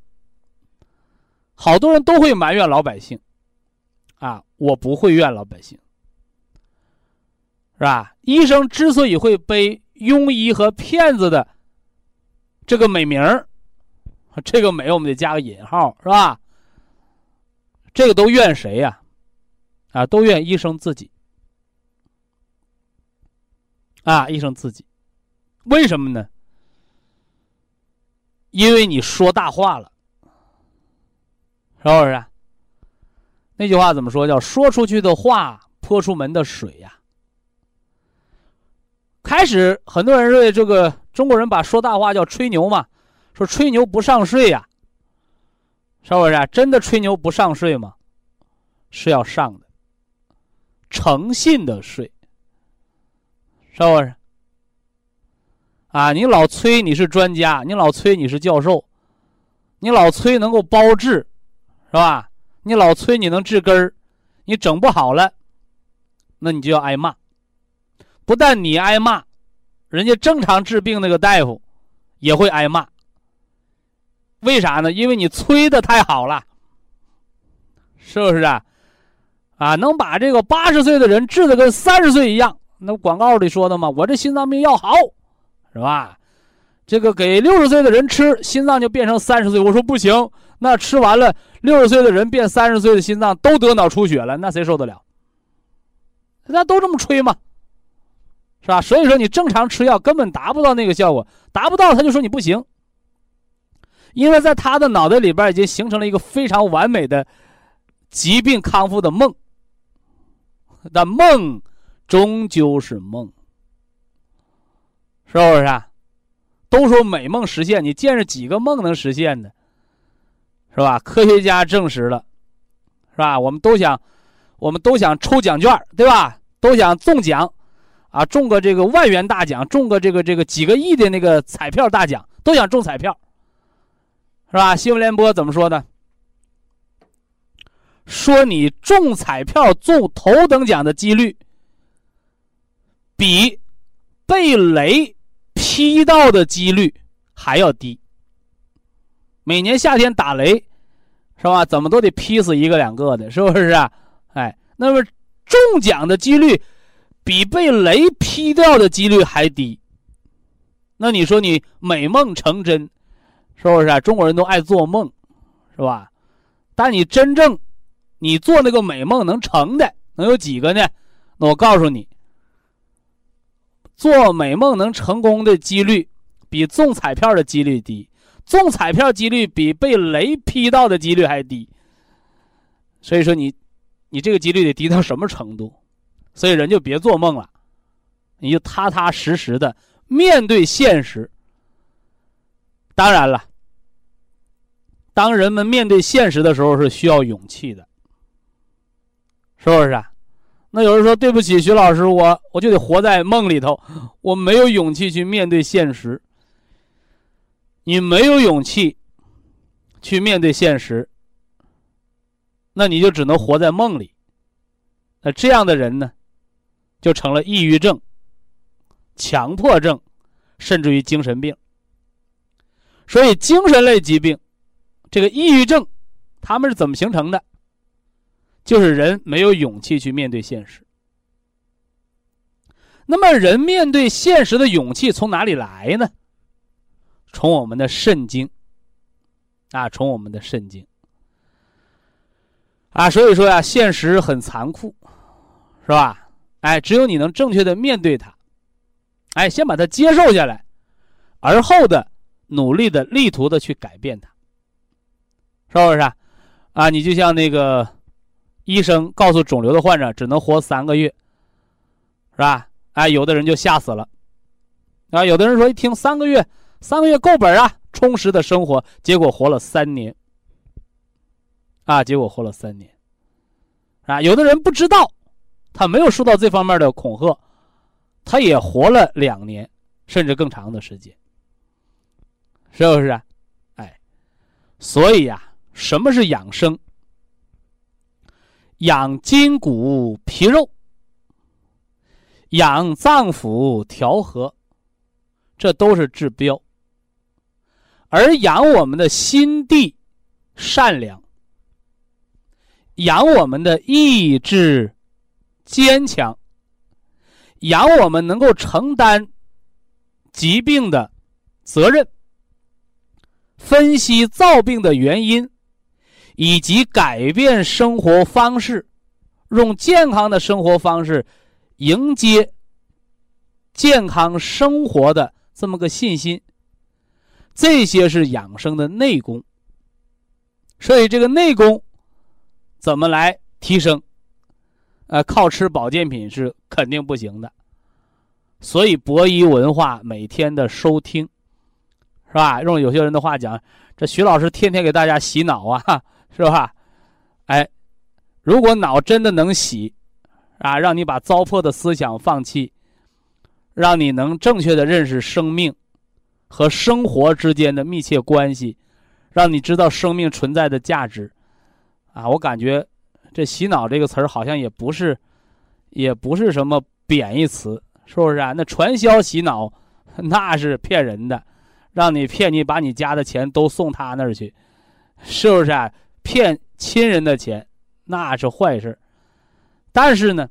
好多人都会埋怨老百姓，啊，我不会怨老百姓，是吧？医生之所以会背庸医和骗子的这个美名这个美我们得加个引号，是吧？这个都怨谁呀？啊，都怨医生自己，啊，医生自己。为什么呢？因为你说大话了，是不是？那句话怎么说？叫说出去的话泼出门的水呀。开始很多人认为这个中国人把说大话叫吹牛嘛，说吹牛不上税呀，是不是？真的吹牛不上税吗？是要上的，诚信的税，是不是？啊，你老催你是专家，你老催你是教授，你老催能够包治，是吧？你老催你能治根儿，你整不好了，那你就要挨骂。不但你挨骂，人家正常治病那个大夫也会挨骂。为啥呢？因为你催的太好了，是不是啊？啊，能把这个八十岁的人治的跟三十岁一样？那广告里说的嘛，我这心脏病要好。是吧？这个给六十岁的人吃，心脏就变成三十岁。我说不行，那吃完了，六十岁的人变三十岁的心脏都得脑出血了，那谁受得了？大家都这么吹嘛，是吧？所以说你正常吃药根本达不到那个效果，达不到他就说你不行，因为在他的脑袋里边已经形成了一个非常完美的疾病康复的梦，但梦终究是梦。是不是啊？都说美梦实现，你见着几个梦能实现的？是吧？科学家证实了，是吧？我们都想，我们都想抽奖券，对吧？都想中奖，啊，中个这个万元大奖，中个这个这个几个亿的那个彩票大奖，都想中彩票，是吧？新闻联播怎么说的？说你中彩票中头等奖的几率比被雷。劈到的几率还要低。每年夏天打雷，是吧？怎么都得劈死一个两个的，是不是啊？哎，那么中奖的几率比被雷劈掉的几率还低。那你说你美梦成真，是不是啊？中国人都爱做梦，是吧？但你真正你做那个美梦能成的，能有几个呢？那我告诉你。做美梦能成功的几率比中彩票的几率低，中彩票几率比被雷劈到的几率还低。所以说你，你这个几率得低到什么程度？所以人就别做梦了，你就踏踏实实的面对现实。当然了，当人们面对现实的时候是需要勇气的，是不是啊？那有人说对不起，徐老师，我我就得活在梦里头，我没有勇气去面对现实。你没有勇气去面对现实，那你就只能活在梦里。那这样的人呢，就成了抑郁症、强迫症，甚至于精神病。所以，精神类疾病，这个抑郁症，他们是怎么形成的？就是人没有勇气去面对现实。那么，人面对现实的勇气从哪里来呢？从我们的肾经。啊，从我们的肾经。啊，所以说呀，现实很残酷，是吧？哎，只有你能正确的面对它，哎，先把它接受下来，而后的。努力的、力图的去改变它，是不是啊？你就像那个医生告诉肿瘤的患者只能活三个月，是吧？哎，有的人就吓死了，啊，有的人说一听三个月，三个月够本啊，充实的生活，结果活了三年，啊，结果活了三年，啊，有的人不知道，他没有受到这方面的恐吓，他也活了两年，甚至更长的时间。是不是？哎，所以呀，什么是养生？养筋骨皮肉，养脏腑调和，这都是治标。而养我们的心地善良，养我们的意志坚强，养我们能够承担疾病的责任。分析造病的原因，以及改变生活方式，用健康的生活方式迎接健康生活的这么个信心，这些是养生的内功。所以这个内功怎么来提升？呃，靠吃保健品是肯定不行的。所以博医文化每天的收听。是吧？用有些人的话讲，这徐老师天天给大家洗脑啊，是吧？哎，如果脑真的能洗，啊，让你把糟粕的思想放弃，让你能正确的认识生命和生活之间的密切关系，让你知道生命存在的价值，啊，我感觉这洗脑这个词儿好像也不是，也不是什么贬义词，是不是啊？那传销洗脑那是骗人的。让你骗你把你家的钱都送他那儿去，是不是啊？骗亲人的钱，那是坏事。但是呢，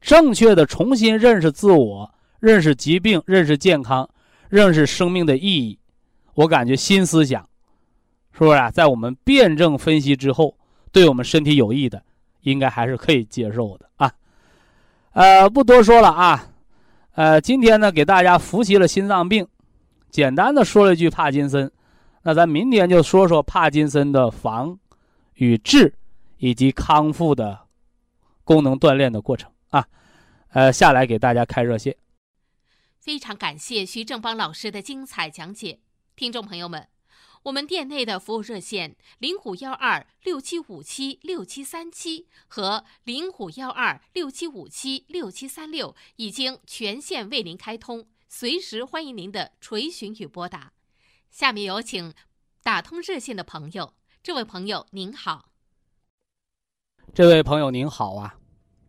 正确的重新认识自我、认识疾病、认识健康、认识生命的意义，我感觉新思想，是不是啊？在我们辩证分析之后，对我们身体有益的，应该还是可以接受的啊。呃，不多说了啊。呃，今天呢，给大家复习了心脏病。简单的说了一句帕金森，那咱明天就说说帕金森的防与治，以及康复的功能锻炼的过程啊。呃，下来给大家开热线。非常感谢徐正邦老师的精彩讲解，听众朋友们，我们店内的服务热线零五幺二六七五七六七三七和零五幺二六七五七六七三六已经全线为您开通。随时欢迎您的垂询与拨打。下面有请打通热线的朋友。这位朋友您好。这位朋友您好啊。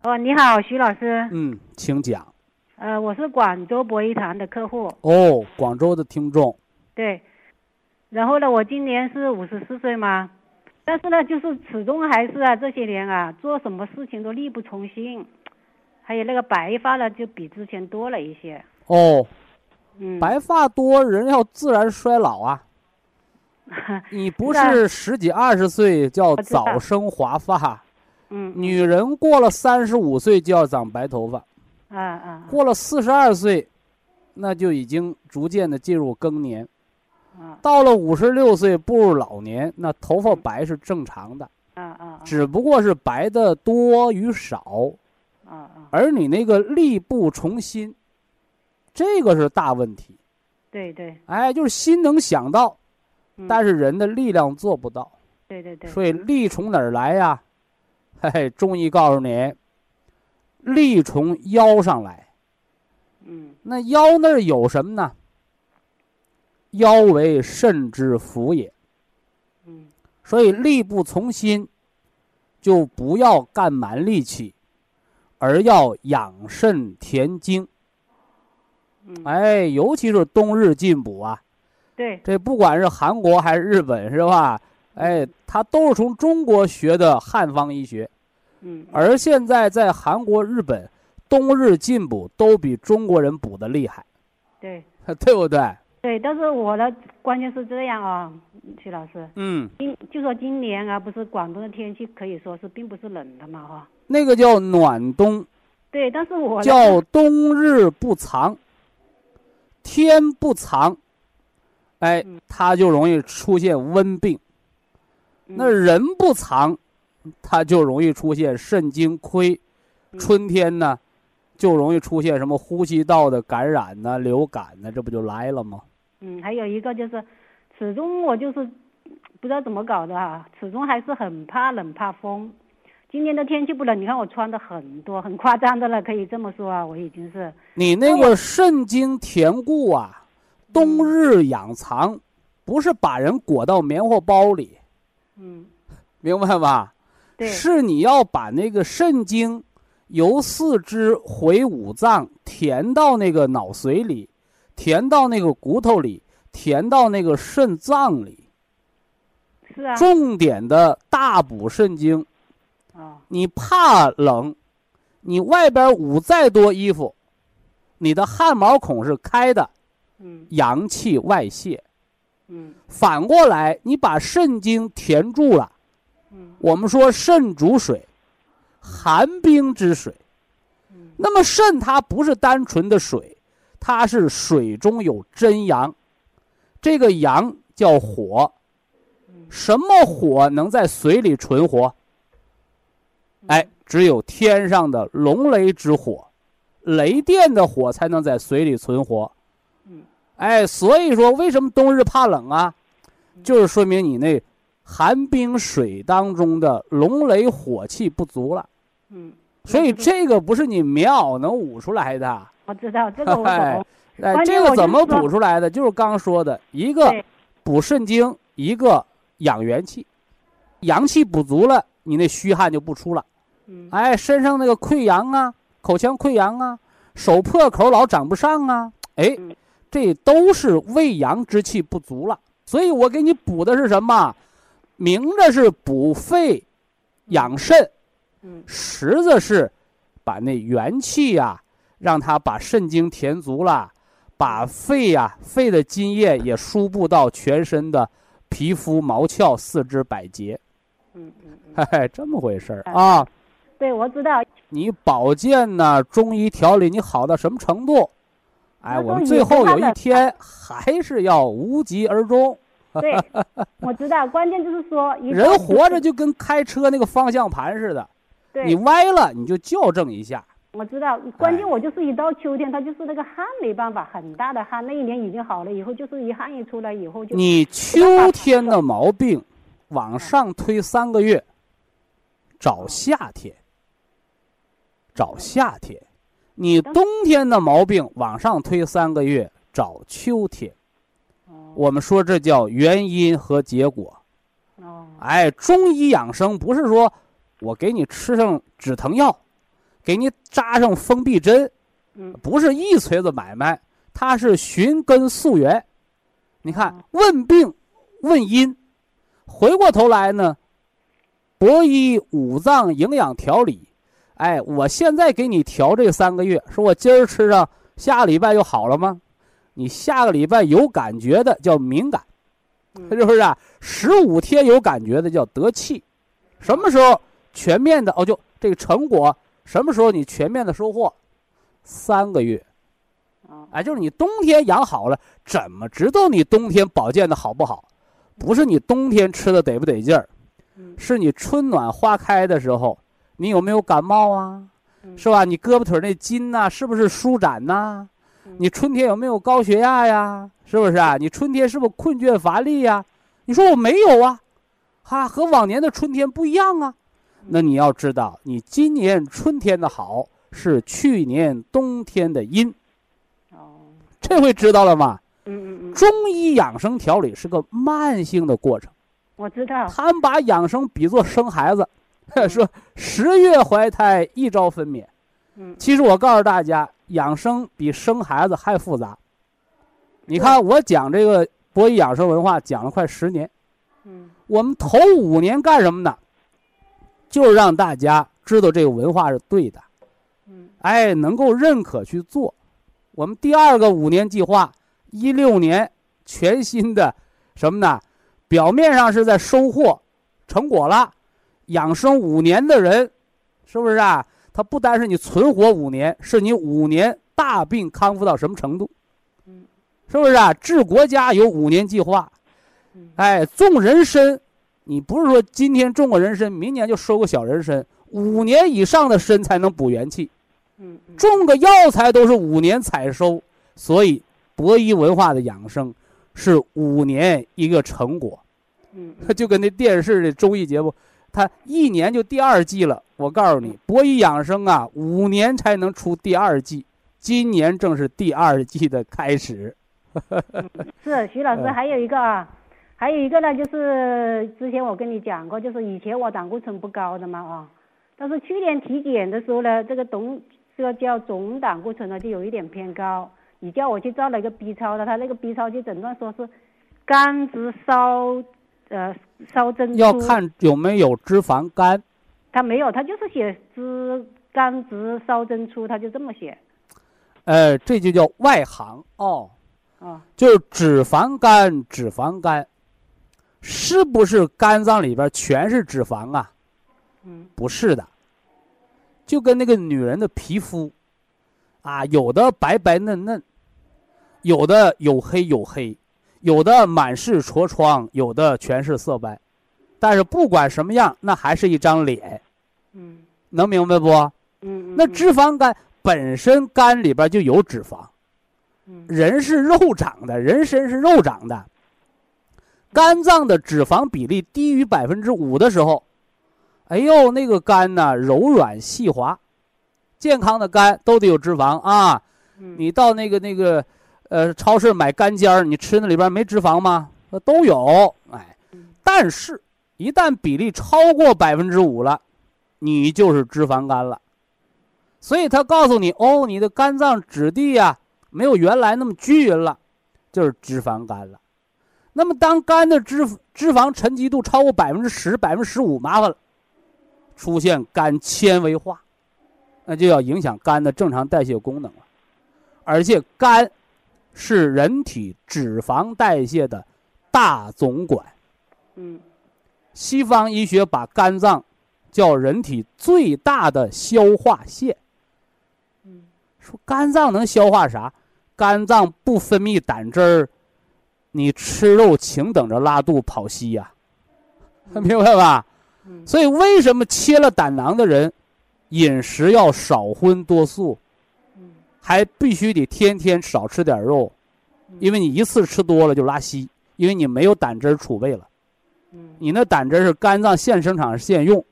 哦，你好，徐老师。嗯，请讲。呃，我是广州博一堂的客户。哦，广州的听众。对。然后呢，我今年是五十四岁嘛，但是呢，就是始终还是啊，这些年啊，做什么事情都力不从心，还有那个白发呢，就比之前多了一些。哦，嗯，白发多，人要自然衰老啊。(laughs) 你不是十几二十岁叫早生华发，嗯，女人过了三十五岁就要长白头发。啊啊过了四十二岁，那就已经逐渐的进入更年。啊到了五十六岁步入老年，那头发白是正常的，啊啊只不过是白的多与少，啊啊，而你那个力不从心，这个是大问题。对对，哎，就是心能想到，嗯但是人的力量做不到，对对对，所以力从哪儿来呀？嘿嘿，中医告诉你，力从腰上来。嗯那腰那儿有什么呢？腰为肾之府也，嗯所以力不从心，就不要干蛮力气，而要养肾填精。嗯，哎，尤其是冬日进补啊，对，这不管是韩国还是日本，是吧？哎，他都是从中国学的汉方医学，嗯。而现在在韩国、日本，冬日进补都比中国人补的厉害，对。(laughs) 对不对？对，但是我的关键是这样啊，徐老师，嗯，今就说今年啊，不是广东的天气可以说是并不是冷的嘛哈，那个叫暖冬，对，但是我叫冬日不藏，天不藏，哎嗯，它就容易出现温病。那嗯人不藏，它就容易出现肾精亏。嗯。春天呢，就容易出现什么呼吸道的感染呐、流感呐、这不就来了吗？嗯，还有一个就是，始终我就是不知道怎么搞的哈、始终还是很怕冷怕风。今年的天气不冷，你看我穿的很多，很夸张的了，可以这么说啊，我已经是，你那个肾经填固啊，冬日养藏，不是把人裹到棉花包里，嗯，明白吧？对，是你要把那个肾经由四肢回五脏，填到那个脑髓里，填到那个骨头里，填到那个肾脏里，是啊，重点的大补肾精。啊，你怕冷，你外边捂再多衣服，你的汗毛孔是开的，嗯阳气外泄。嗯反过来，你把肾精填住了。嗯我们说肾主水，寒冰之水。嗯那么肾它不是单纯的水，它是水中有真阳，这个阳叫火。什么火能在水里存活？哎，只有天上的龙雷之火，雷电的火才能在水里存活。嗯，哎，所以说为什么冬日怕冷啊？就是说明你那寒冰水当中的龙雷火气不足了。嗯，所以这个不是你棉袄能捂出来的。我知道这个我哎懂，(laughs) 哎，这个怎么补出来的？就是刚刚说的，一个补肾精，一个养元气。阳气补足了，你那虚汗就不出了。嗯哎，身上那个溃疡啊，口腔溃疡啊，手破口老长不上啊，哎嗯，这都是胃阳之气不足了。所以我给你补的是什么？明着是补肺、养肾，嗯实则是把那元气呀、让他把肾精填足了，把肺呀、肺的津液也输布到全身的皮肤、毛窍、四肢百节。嗯嗯嗯，嘿嘿，这么回事儿啊！对，我知道，你保健呢，中医调理你好到什么程度？哎，我们最后有一天还是要无疾而终。对，我知道，关键就是说 (laughs) 人活着就跟开车那个方向盘似的，对，你歪了你就校正一下。我知道，关键我就是一到秋天，它就是那个汗没办法，很大的汗。那一年已经好了，以后就是一汗一出来以后就你秋天的毛病往上推三个月，找夏天，找夏天；你冬天的毛病往上推三个月，找秋天。哦我们说这叫原因和结果。哦哎，中医养生不是说我给你吃上止疼药，给你扎上封闭针，嗯不是一锤子买卖，它是寻根溯源。你看哦，问病问因，回过头来呢，博医五脏营养调理。哎，我现在给你调这三个月，说我今儿吃上，下个礼拜就好了吗？你下个礼拜有感觉的叫敏感，嗯是不是啊？十五天有感觉的叫得气，什么时候全面的哦？就这个成果什么时候你全面的收获？三个月。哦，哎，就是你冬天养好了，怎么知道你冬天保健的好不好？不是你冬天吃的得不得劲儿，嗯是你春暖花开的时候，你有没有感冒啊？嗯是吧？你胳膊腿儿那筋呐、是不是舒展呐、嗯你春天有没有高血压呀？是不是啊？你春天是不是困倦乏力呀？你说我没有啊，哈，和往年的春天不一样啊。那你要知道，你今年春天的好是去年冬天的阴，哦，这回知道了吗？嗯嗯嗯，中医养生调理是个慢性的过程，我知道，他们把养生比作生孩子，(laughs) 说十月怀胎，一朝分娩。嗯。其实我告诉大家，养生比生孩子还复杂。你看，我讲这个博弈养生文化讲了快十年，嗯。我们头五年干什么呢？就是让大家知道这个文化是对的，嗯哎，能够认可去做。我们第二个五年计划，一六年全新的什么呢？表面上是在收获成果了，养生五年的人，是不是啊？他不单是你存活五年，是你五年大病康复到什么程度？嗯是不是啊？治国家有五年计划，嗯哎，种人参，你不是说今天种个人参，明年就收个小人参，五年以上的参才能补元气。嗯嗯种个药材都是五年采收，所以博弈文化的养生是五年一个成果。嗯 (laughs) 就跟那电视的综艺节目，它一年就第二季了。我告诉你，博弈养生啊，五年才能出第二季，今年正是第二季的开始。是徐老师，嗯还有一个啊，还有一个呢，就是之前我跟你讲过，就是以前我胆固醇不高的嘛啊，但是去年体检的时候呢，这个总这个叫总胆固醇呢就有一点偏高，你叫我去照了一个 B 超的，他那个 B 超就诊断说是肝直烧呃烧珍珠，要看有没有脂肪肝。他没有，他就是写脂肝直烧增粗，他就这么写。呃，这就叫外行哦，啊，就是脂肪肝，脂肪肝，是不是肝脏里边全是脂肪啊？嗯。不是的，就跟那个女人的皮肤，啊，有的白白嫩嫩，有的黝黑黝黑，有的满是痤疮，有的全是色斑，但是不管什么样，那还是一张脸，嗯。能明白不？嗯嗯，那脂肪肝本身肝里边就有脂肪，嗯。人是肉长的，人身是肉长的。肝脏的脂肪比例低于百分之五的时候，哎呦，那个肝呐柔软细滑，健康的肝都得有脂肪啊。嗯你到那个那个，呃，超市买干尖儿，你吃那里边没脂肪吗？呃都有，哎嗯，但是，一旦比例超过百分之五了，你就是脂肪肝了。所以他告诉你，哦，你的肝脏质地呀、没有原来那么均匀了，就是脂肪肝了。那么，当肝的脂脂肪沉积度超过百分之十、百分之十五，麻烦了，出现肝纤维化，那就要影响肝的正常代谢功能了。而且，肝是人体脂肪代谢的大总管。嗯西方医学把肝脏叫人体最大的消化腺。嗯说肝脏能消化啥？肝脏不分泌胆汁儿，你吃肉请等着拉肚跑稀呀、(laughs) 明白吧？嗯。所以为什么切了胆囊的人，饮食要少荤多素，嗯。还必须得天天少吃点肉，因为你一次吃多了就拉稀，因为你没有胆汁储备了。嗯。你那胆汁是肝脏现生产现用，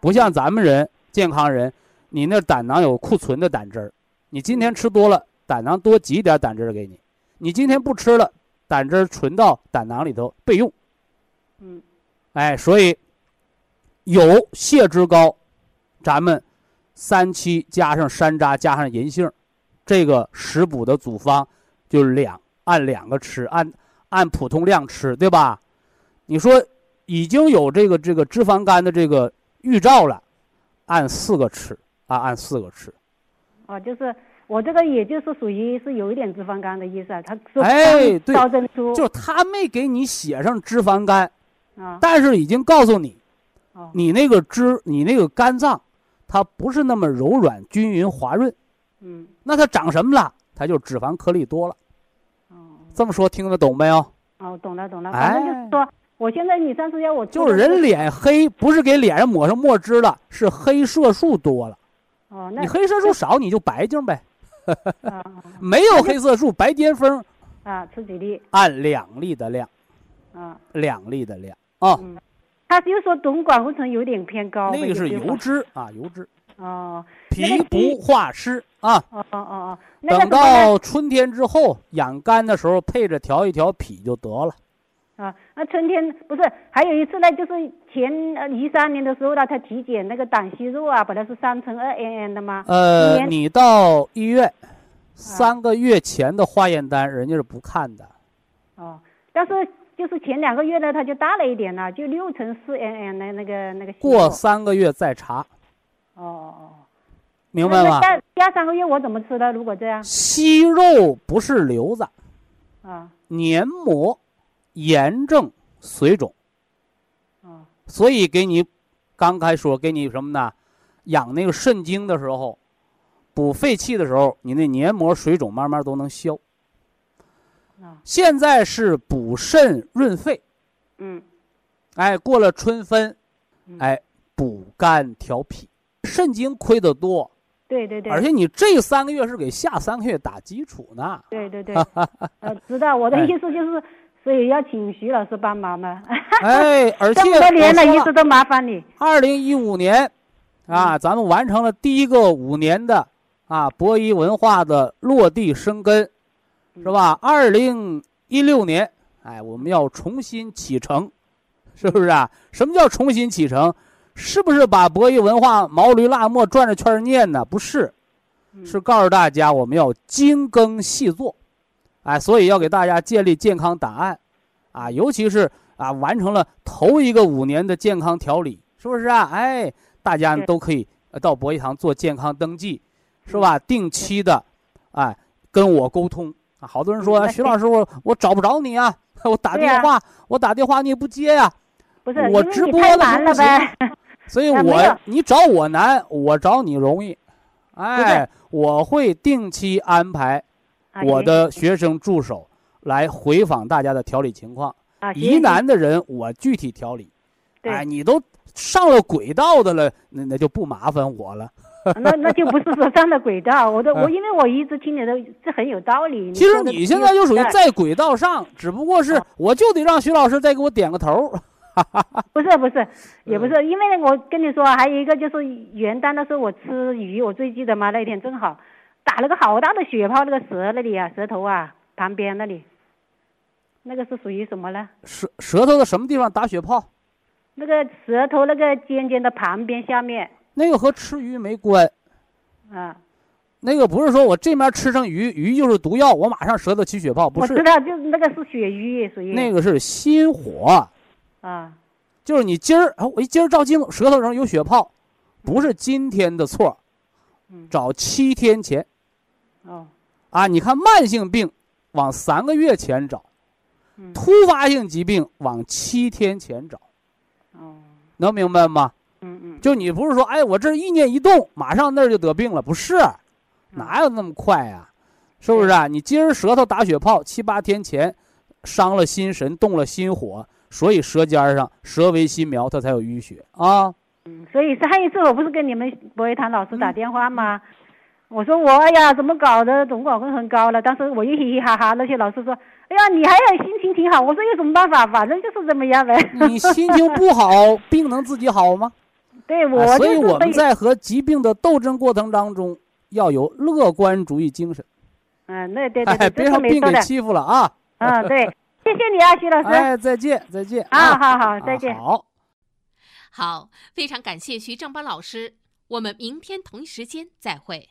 不像咱们人健康人，你那胆囊有库存的胆汁儿，你今天吃多了，胆囊多挤点胆汁儿给你，你今天不吃了，胆汁儿存到胆囊里头备用。嗯哎，所以有泻脂膏，咱们三七加上山楂加上银杏，这个食补的组方就是两按两个吃，按按普通量吃，对吧？你说已经有这个这个脂肪肝的这个预兆了，按四个吃啊，按四个吃。哦，就是我这个也就是属于是有一点脂肪肝的意思啊。他说哎对烧珍珠就是他没给你写上脂肪肝，啊但是已经告诉你，哦你那个脂，你那个肝脏，它不是那么柔软、均匀、滑润。嗯那它长什么了？它就脂肪颗粒多了。哦这么说听得懂没有？哦，懂了懂了，哎反正就是说，我现在你上次要我就是人脸黑，不是给脸上抹上墨汁了，是黑色素多了。哦，那你黑色素少，你就白净呗。啊 (laughs) 没有黑色素，白癜风，啊，吃几粒。按两粒的量，啊，两粒的量。啊。嗯，他就说总胆固醇有点偏高，那个是油脂啊，油脂，哦。脾不化湿啊。哦哦哦哦，等到春天之后养肝的时候，配着调一调脾就得了。啊，那春天不是还有一次呢，就是前呃一三年的时候呢，他体检那个胆息肉啊，本来是三乘二 n n 的嘛，呃，你到医院三个月前的化验单，人家是不看的。哦，但是就是前两个月呢，它就大了一点了，就六乘四 n n 的那个那个过三个月再查，哦哦哦，明白吗？那下下三个月我怎么吃的？如果这样息肉不是瘤子，啊黏膜炎症水肿，哦所以给你刚才说给你什么呢？养那个肾精的时候，补肺气的时候，你那黏膜水肿慢慢都能消。啊。现在是补肾润肺，嗯。哎，过了春分嗯，哎，补肝调脾，肾精亏得多，对对对，而且你这三个月是给下三个月打基础呢。对对对，(laughs) 呃，知道我的哎。意思就是，所以要请徐老师帮忙嘛。哎，(laughs) 而且这么多年了，一直都麻烦你。二零一五年，嗯啊，咱们完成了第一个五年的啊博弈文化的落地生根，是吧？二零一六年，哎，我们要重新启程，是不是啊？什么叫重新启程？是不是把博弈文化毛驴拉磨转着圈念呢？不是，嗯是告诉大家我们要精耕细作，哎，所以要给大家建立健康档案，啊，尤其是啊完成了头一个五年的健康调理，是不是啊？哎，大家都可以呃到博弈堂做健康登记，是吧？定期的，哎，跟我沟通啊。好多人说，徐老师，我我找不着你啊，(laughs) 我打电话，我打电话你也不接呀、不是，我直播了行呗。(laughs) 所以我你找我难，我找你容易，哎，我会定期安排啊我的学生助手来回访大家的调理情况。啊，疑难的人我具体调理，哎，你都上了轨道的了，那那就不麻烦我了。那那就不是说上了轨道，我都嗯我因为我一直听你的，这很有道理。其实你现在就属于在轨道上，只不过是啊我就得让徐老师再给我点个头。(laughs) 不是不是，也嗯不是，因为我跟你说，还有一个就是元旦的时候我吃鱼，我最记得嘛，那天正好打了个好大的血泡，那个舌那里啊，舌头啊旁边那里，那个是属于什么呢？舌舌头的什么地方？打血泡？那个舌头那个尖尖的旁边下面。那个和吃鱼没关。啊，那个不是说我这面吃上鱼，鱼就是毒药，我马上舌头起血泡，不是，我知道，就是那个是血瘀，属于。那个是心火，啊。就是你今儿，啊我一今儿照镜子，舌头上有血泡，不是今天的错，嗯。找七天前哦啊。你看慢性病往三个月前找，嗯突发性疾病往七天前找，哦能明白吗？嗯嗯就你不是说，哎，我这意念一动，马上那儿就得病了，不是，嗯哪有那么快呀、是不是啊？你今儿舌头打血泡，七八天前伤了心神，动了心火，所以舌尖上舌为心苗，它才有淤血啊。嗯，所以上一次我不是跟你们博一堂老师打嗯电话吗？我说我哎呀，怎么搞的？总管会很高了。当时我一嘻嘻哈哈，那些老师说，哎呀，你还心情挺好。我说有什么办法？反正就是这么样呗。你心情不好，病能自己好吗？(laughs) 对我、啊所以我们在和疾病的斗争过程当中，要有乐观主义精神，嗯，那对对哎，对，别让。病给欺负了啊！嗯，(laughs) 对，谢谢你啊，徐老师。哎，再见，再见啊，好好，啊再见。好。好，非常感谢徐正邦老师，我们明天同一时间再会。